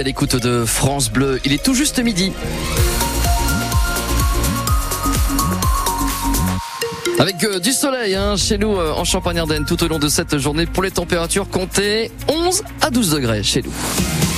à l'écoute de France Bleu. Il est tout juste midi. Avec euh, du soleil hein, chez nous euh, en Champagne-Ardenne tout au long de cette journée pour les températures comptées 11 à 12 degrés chez nous.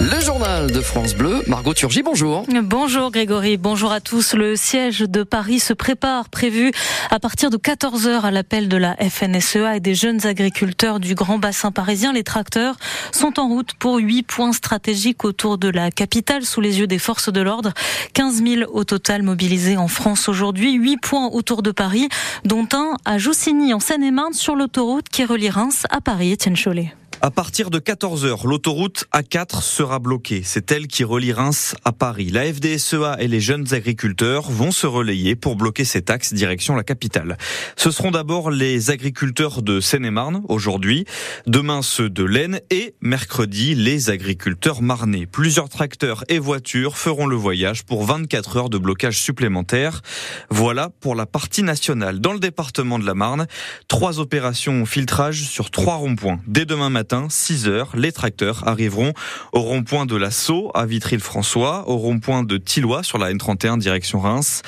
Le journal de France Bleu, Margot Turgy, bonjour. Bonjour Grégory, bonjour à tous. Le siège de Paris se prépare, prévu à partir de 14h à l'appel de la FNSEA et des jeunes agriculteurs du Grand Bassin parisien. Les tracteurs sont en route pour huit points stratégiques autour de la capitale sous les yeux des forces de l'ordre. 15 000 au total mobilisés en France aujourd'hui, huit points autour de Paris, dont un à Joussigny en Seine-et-Marne sur l'autoroute qui relie Reims à Paris. Etienne Cholet. À partir de 14h, l'autoroute A4 sera bloquée. C'est elle qui relie Reims à Paris. La FDSEA et les jeunes agriculteurs vont se relayer pour bloquer cet axe direction la capitale. Ce seront d'abord les agriculteurs de Seine-et-Marne aujourd'hui, demain ceux de l'Aisne et mercredi les agriculteurs marnais. Plusieurs tracteurs et voitures feront le voyage pour 24 heures de blocage supplémentaire. Voilà pour la partie nationale. Dans le département de la Marne, trois opérations filtrage sur trois ronds-points. Dès demain matin, 6 heures, les tracteurs arriveront au rond-point de la Sceau à Vitry-le-François, au rond-point de Tillois sur la N31 direction Reims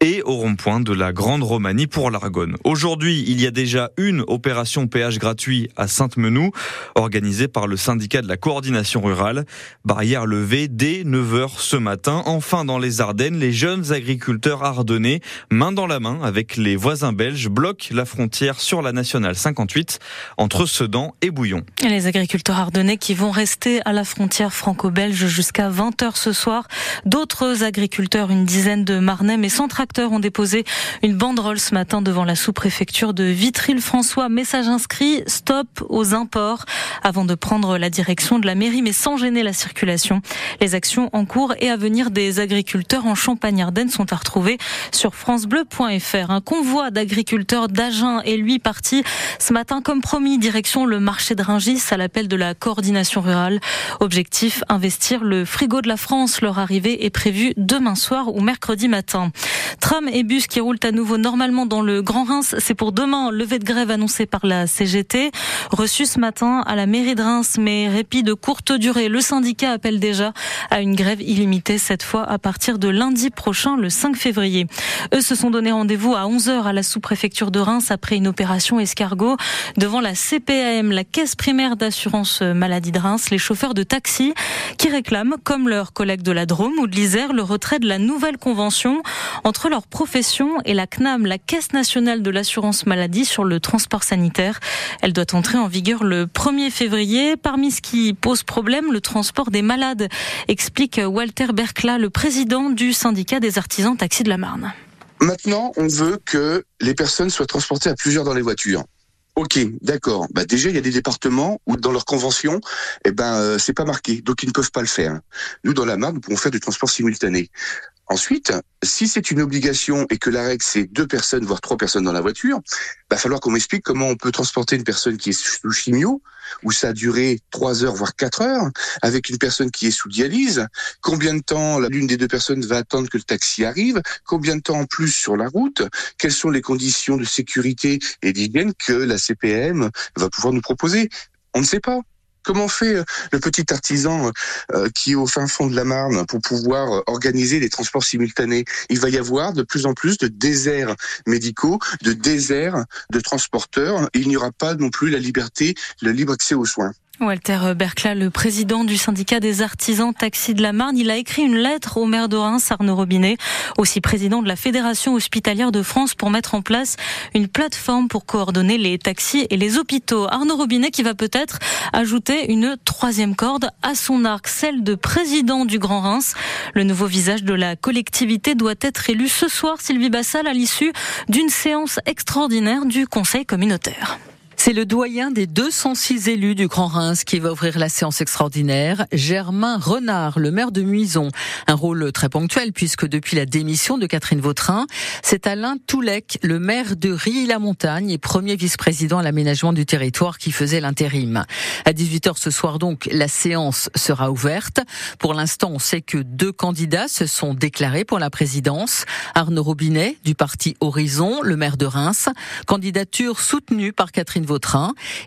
et au rond-point de la Grande Romanie pour l'Argonne. Aujourd'hui, il y a déjà une opération péage gratuit à Sainte-Menou organisée par le syndicat de la coordination rurale. Barrière levée dès 9h ce matin. Enfin, dans les Ardennes, les jeunes agriculteurs ardennais, main dans la main avec les voisins belges, bloquent la frontière sur la nationale 58 entre Sedan et Bouillon. Les agriculteurs ardennais qui vont rester à la frontière franco-belge jusqu'à 20h ce soir. D'autres agriculteurs, une dizaine de Marnais, mais sans tracteur, ont déposé une banderole ce matin devant la sous-préfecture de Vitry-le-François. Message inscrit, stop aux imports, avant de prendre la direction de la mairie, mais sans gêner la circulation. Les actions en cours et à venir des agriculteurs en Champagne-Ardenne sont à retrouver sur francebleu.fr. Un convoi d'agriculteurs d'Agen est lui parti ce matin, comme promis, direction le marché de Rungis à l'appel de la coordination rurale. Objectif, investir le frigo de la France. Leur arrivée est prévue demain soir ou mercredi matin. Tram et bus qui roulent à nouveau normalement dans le Grand Reims. C'est pour demain. Levée de grève annoncée par la CGT. Reçu ce matin à la mairie de Reims, mais répit de courte durée. Le syndicat appelle déjà à une grève illimitée, cette fois à partir de lundi prochain, le 5 février. Eux se sont donné rendez-vous à 11h à la sous-préfecture de Reims après une opération escargot devant la CPAM, la caisse primaire d'assurance maladie de Reims, les chauffeurs de taxi qui réclament, comme leurs collègues de la Drôme ou de l'Isère, le retrait de la nouvelle convention entre leur profession et la CNAM, la Caisse nationale de l'assurance maladie sur le transport sanitaire. Elle doit entrer en vigueur le 1er février. Parmi ce qui pose problème, le transport des malades, explique Walter Bercla, le président du syndicat des artisans taxis de la Marne. Maintenant, on veut que les personnes soient transportées à plusieurs dans les voitures. Ok, d'accord. Bah déjà, il y a des départements où dans leur convention, eh ben euh, c'est pas marqué, donc ils ne peuvent pas le faire. Nous, dans la Marne, nous pouvons faire du transport simultané. Ensuite, si c'est une obligation et que la règle c'est deux personnes voire trois personnes dans la voiture, va falloir qu'on m'explique comment on peut transporter une personne qui est sous chimio où ça a duré trois heures voire quatre heures avec une personne qui est sous dialyse. Combien de temps l'une des deux personnes va attendre que le taxi arrive? Combien de temps en plus sur la route? Quelles sont les conditions de sécurité et d'hygiène que la CPM va pouvoir nous proposer? On ne sait pas. Comment fait euh, le petit artisan euh, qui est au fin fond de la Marne pour pouvoir euh, organiser les transports simultanés? Il va y avoir de plus en plus de déserts médicaux, de déserts de transporteurs. il n'y aura pas non plus la liberté, le libre accès aux soins. Walter Bercla, le président du syndicat des artisans taxis de la Marne, il a écrit une lettre au maire de Reims, Arnaud Robinet, aussi président de la Fédération hospitalière de France, pour mettre en place une plateforme pour coordonner les taxis et les hôpitaux. Arnaud Robinet qui va peut-être ajouter une troisième corde à son arc, celle de président du Grand Reims. Le nouveau visage de la collectivité doit être élu ce soir, Sylvie Bassal, à l'issue d'une séance extraordinaire du Conseil communautaire. C'est le doyen des 206 élus du Grand Reims qui va ouvrir la séance extraordinaire, Germain Renard, le maire de Muison. Un rôle très ponctuel puisque depuis la démission de Catherine Vautrin, c'est Alain Toulec, le maire de Rilly-la-Montagne et premier vice-président à l'aménagement du territoire qui faisait l'intérim. À 18h ce soir donc, la séance sera ouverte. Pour l'instant, on sait que deux candidats se sont déclarés pour la présidence. Arnaud Robinet du parti Horizon, le maire de Reims, candidature soutenue par Catherine Vautrin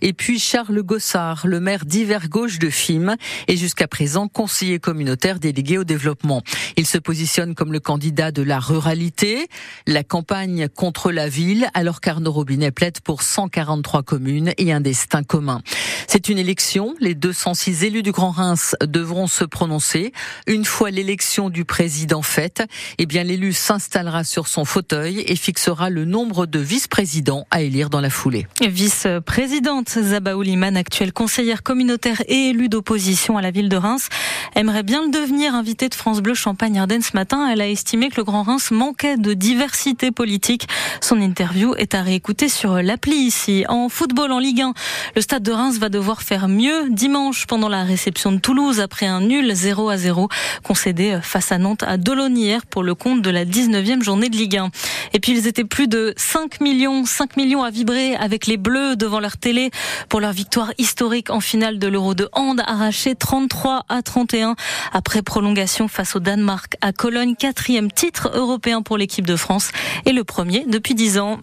Et puis Charles Gossard, le maire d'Hiver Gauche de Fim, et jusqu'à présent conseiller communautaire délégué au développement. Il se positionne comme le candidat de la ruralité, la campagne contre la ville, alors qu'Arnaud Robinet plaide pour 143 communes et un destin commun. C'est une élection. Les 206 élus du Grand Reims devront se prononcer. Une fois l'élection du président faite, eh bien, l'élu s'installera sur son fauteuil et fixera le nombre de vice-présidents à élire dans la foulée. Vice-présidente Zaba Ouliman, actuelle conseillère communautaire et élue d'opposition à la ville de Reims, aimerait bien le devenir invitée de France Bleu Champagne-Ardenne ce matin. Elle a estimé que le Grand Reims manquait de diversité politique. Son interview est à réécouter sur l'appli ici. En football, en Ligue 1, le stade de Reims va devoir faire mieux dimanche pendant la réception de Toulouse après un nul 0 à 0 concédé face à Nantes à Dolonière pour le compte de la 19e journée de Ligue 1. Et puis ils étaient plus de 5 millions, 5 millions à vibrer avec les Bleus devant leur télé pour leur victoire historique en finale de l'Euro de hand arrachée 33 à 31 après prolongation face au Danemark à Cologne, quatrième titre européen pour l'équipe de France et le premier depuis 10 ans.